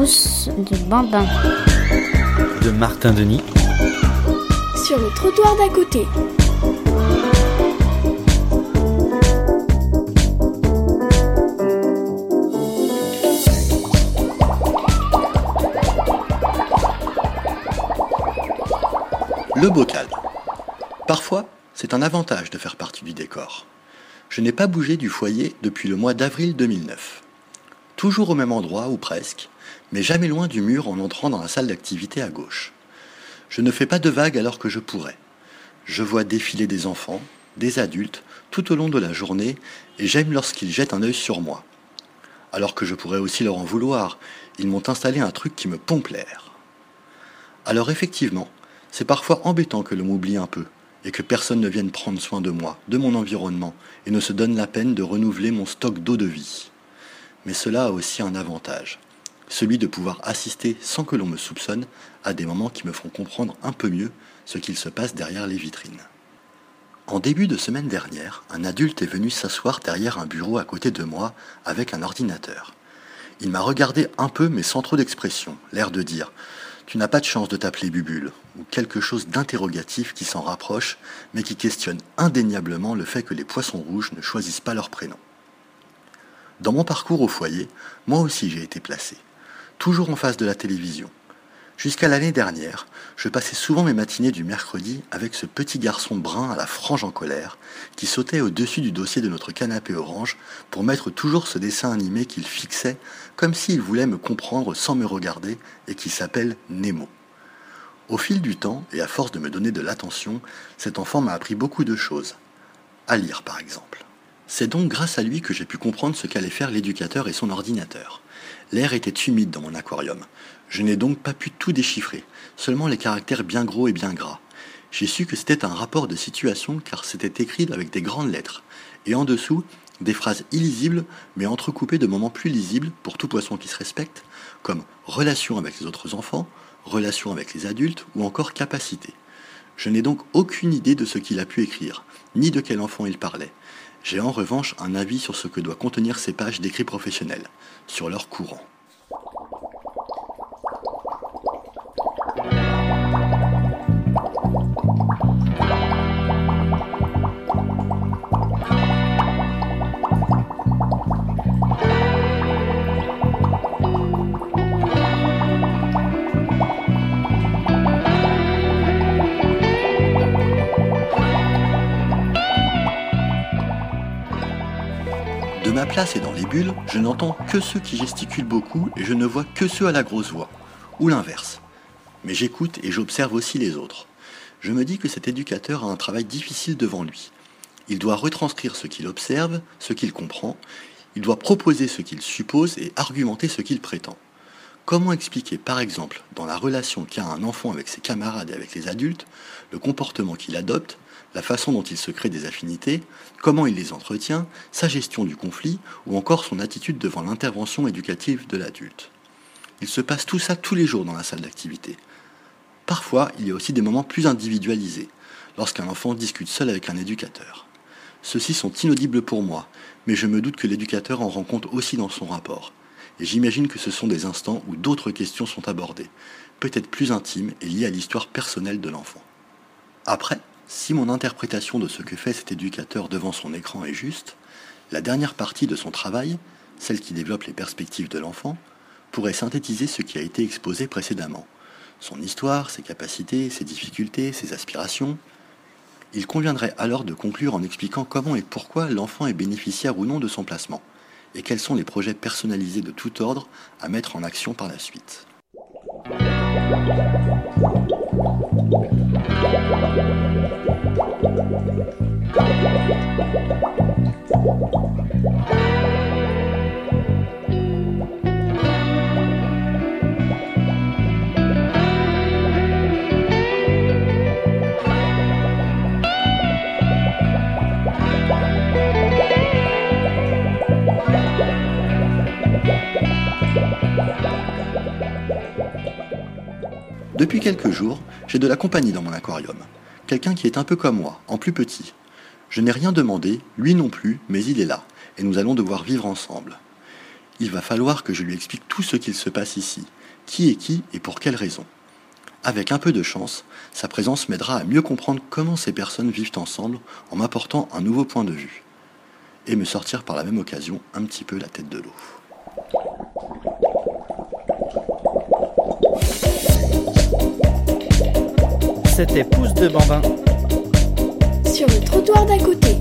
pouce de Bambin. De Martin Denis. Sur le trottoir d'à côté. Le bocal. Parfois, c'est un avantage de faire partie du décor. Je n'ai pas bougé du foyer depuis le mois d'avril 2009. Toujours au même endroit, ou presque, mais jamais loin du mur en entrant dans la salle d'activité à gauche. Je ne fais pas de vagues alors que je pourrais. Je vois défiler des enfants, des adultes, tout au long de la journée, et j'aime lorsqu'ils jettent un œil sur moi. Alors que je pourrais aussi leur en vouloir, ils m'ont installé un truc qui me pompe l'air. Alors effectivement, c'est parfois embêtant que l'on m'oublie un peu, et que personne ne vienne prendre soin de moi, de mon environnement, et ne se donne la peine de renouveler mon stock d'eau de vie. Mais cela a aussi un avantage, celui de pouvoir assister sans que l'on me soupçonne à des moments qui me font comprendre un peu mieux ce qu'il se passe derrière les vitrines. En début de semaine dernière, un adulte est venu s'asseoir derrière un bureau à côté de moi avec un ordinateur. Il m'a regardé un peu mais sans trop d'expression, l'air de dire tu n'as pas de chance de t'appeler Bubule, ou quelque chose d'interrogatif qui s'en rapproche, mais qui questionne indéniablement le fait que les poissons rouges ne choisissent pas leur prénom. Dans mon parcours au foyer, moi aussi j'ai été placé, toujours en face de la télévision. Jusqu'à l'année dernière, je passais souvent mes matinées du mercredi avec ce petit garçon brun à la frange en colère qui sautait au-dessus du dossier de notre canapé orange pour mettre toujours ce dessin animé qu'il fixait comme s'il voulait me comprendre sans me regarder et qui s'appelle Nemo. Au fil du temps, et à force de me donner de l'attention, cet enfant m'a appris beaucoup de choses. À lire par exemple. C'est donc grâce à lui que j'ai pu comprendre ce qu'allait faire l'éducateur et son ordinateur. L'air était humide dans mon aquarium. Je n'ai donc pas pu tout déchiffrer, seulement les caractères bien gros et bien gras. J'ai su que c'était un rapport de situation car c'était écrit avec des grandes lettres, et en dessous, des phrases illisibles mais entrecoupées de moments plus lisibles pour tout poisson qui se respecte, comme relation avec les autres enfants, relation avec les adultes ou encore capacité. Je n'ai donc aucune idée de ce qu'il a pu écrire, ni de quel enfant il parlait. J'ai en revanche un avis sur ce que doit contenir ces pages d'écrits professionnels, sur leur courant. Place et dans les bulles, je n'entends que ceux qui gesticulent beaucoup et je ne vois que ceux à la grosse voix, ou l'inverse. Mais j'écoute et j'observe aussi les autres. Je me dis que cet éducateur a un travail difficile devant lui. Il doit retranscrire ce qu'il observe, ce qu'il comprend, il doit proposer ce qu'il suppose et argumenter ce qu'il prétend. Comment expliquer, par exemple, dans la relation qu'a un enfant avec ses camarades et avec les adultes, le comportement qu'il adopte, la façon dont il se crée des affinités, comment il les entretient, sa gestion du conflit ou encore son attitude devant l'intervention éducative de l'adulte? Il se passe tout ça tous les jours dans la salle d'activité. Parfois, il y a aussi des moments plus individualisés, lorsqu'un enfant discute seul avec un éducateur. Ceux-ci sont inaudibles pour moi, mais je me doute que l'éducateur en rend compte aussi dans son rapport. Et j'imagine que ce sont des instants où d'autres questions sont abordées, peut-être plus intimes et liées à l'histoire personnelle de l'enfant. Après, si mon interprétation de ce que fait cet éducateur devant son écran est juste, la dernière partie de son travail, celle qui développe les perspectives de l'enfant, pourrait synthétiser ce qui a été exposé précédemment. Son histoire, ses capacités, ses difficultés, ses aspirations. Il conviendrait alors de conclure en expliquant comment et pourquoi l'enfant est bénéficiaire ou non de son placement, et quels sont les projets personnalisés de tout ordre à mettre en action par la suite? Depuis quelques jours, j'ai de la compagnie dans mon aquarium. Quelqu'un qui est un peu comme moi, en plus petit. Je n'ai rien demandé, lui non plus, mais il est là, et nous allons devoir vivre ensemble. il va falloir que je lui explique tout ce qu'il se passe ici, qui est qui et pour quelle raison. Avec un peu de chance, sa présence m'aidera à mieux comprendre comment ces personnes vivent ensemble en m'apportant un nouveau point de vue, et me sortir par la même occasion un petit peu la tête de l'eau. C'était Pouce de Bambin. Sur le trottoir d'à côté.